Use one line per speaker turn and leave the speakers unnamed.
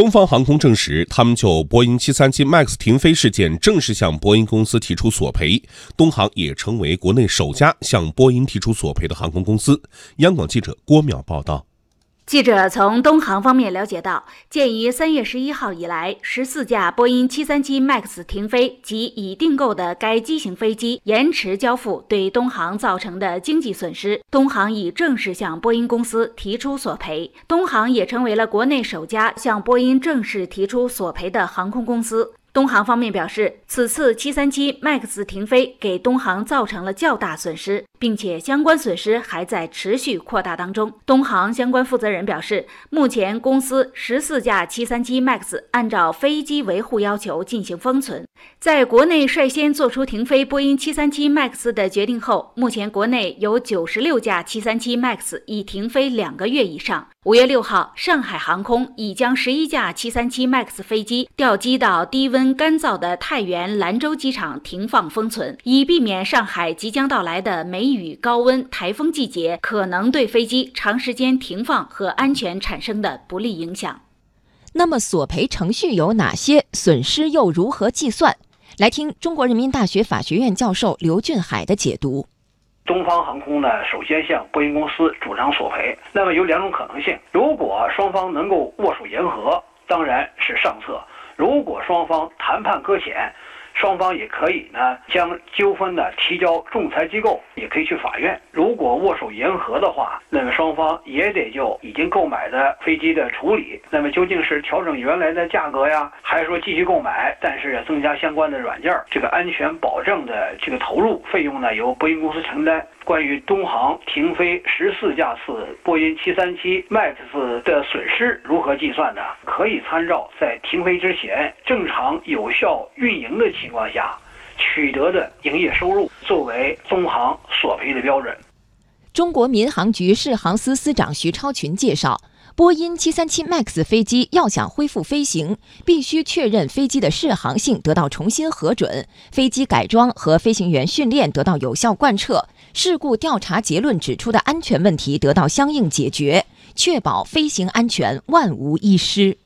东方航空证实，他们就波音737 MAX 停飞事件正式向波音公司提出索赔。东航也成为国内首家向波音提出索赔的航空公司。央广记者郭淼报道。
记者从东航方面了解到，鉴于三月十一号以来十四架波音七三七 MAX 停飞及已订购的该机型飞机延迟交付对东航造成的经济损失，东航已正式向波音公司提出索赔。东航也成为了国内首家向波音正式提出索赔的航空公司。东航方面表示，此次737 MAX 停飞给东航造成了较大损失，并且相关损失还在持续扩大当中。东航相关负责人表示，目前公司十四架737 MAX 按照飞机维护要求进行封存。在国内率先做出停飞波音737 MAX 的决定后，目前国内有九十六架737 MAX 已停飞两个月以上。五月六号，上海航空已将十一架737 MAX 飞机调机到低温干燥的太原兰州机场停放封存，以避免上海即将到来的梅雨、高温、台风季节可能对飞机长时间停放和安全产生的不利影响。
那么，索赔程序有哪些？损失又如何计算？来听中国人民大学法学院教授刘俊海的解读。
东方航空呢，首先向波音公司主张索赔。那么有两种可能性：如果双方能够握手言和，当然是上策；如果双方谈判搁浅，双方也可以呢，将纠纷呢提交仲裁机构，也可以去法院。如果握手言和的话，那么双方也得就已经购买的飞机的处理，那么究竟是调整原来的价格呀，还是说继续购买，但是增加相关的软件，这个安全保证的这个投入费用呢，由波音公司承担。关于东航停飞十四架次波音七三七 MAX 的损失如何计算呢？可以参照在停飞之前正常有效运营的情情况下取得的营业收入作为中航索赔的标准。
中国民航局适航司司长徐超群介绍。波音737 MAX 飞机要想恢复飞行，必须确认飞机的适航性得到重新核准，飞机改装和飞行员训练得到有效贯彻，事故调查结论指出的安全问题得到相应解决，确保飞行安全万无一失。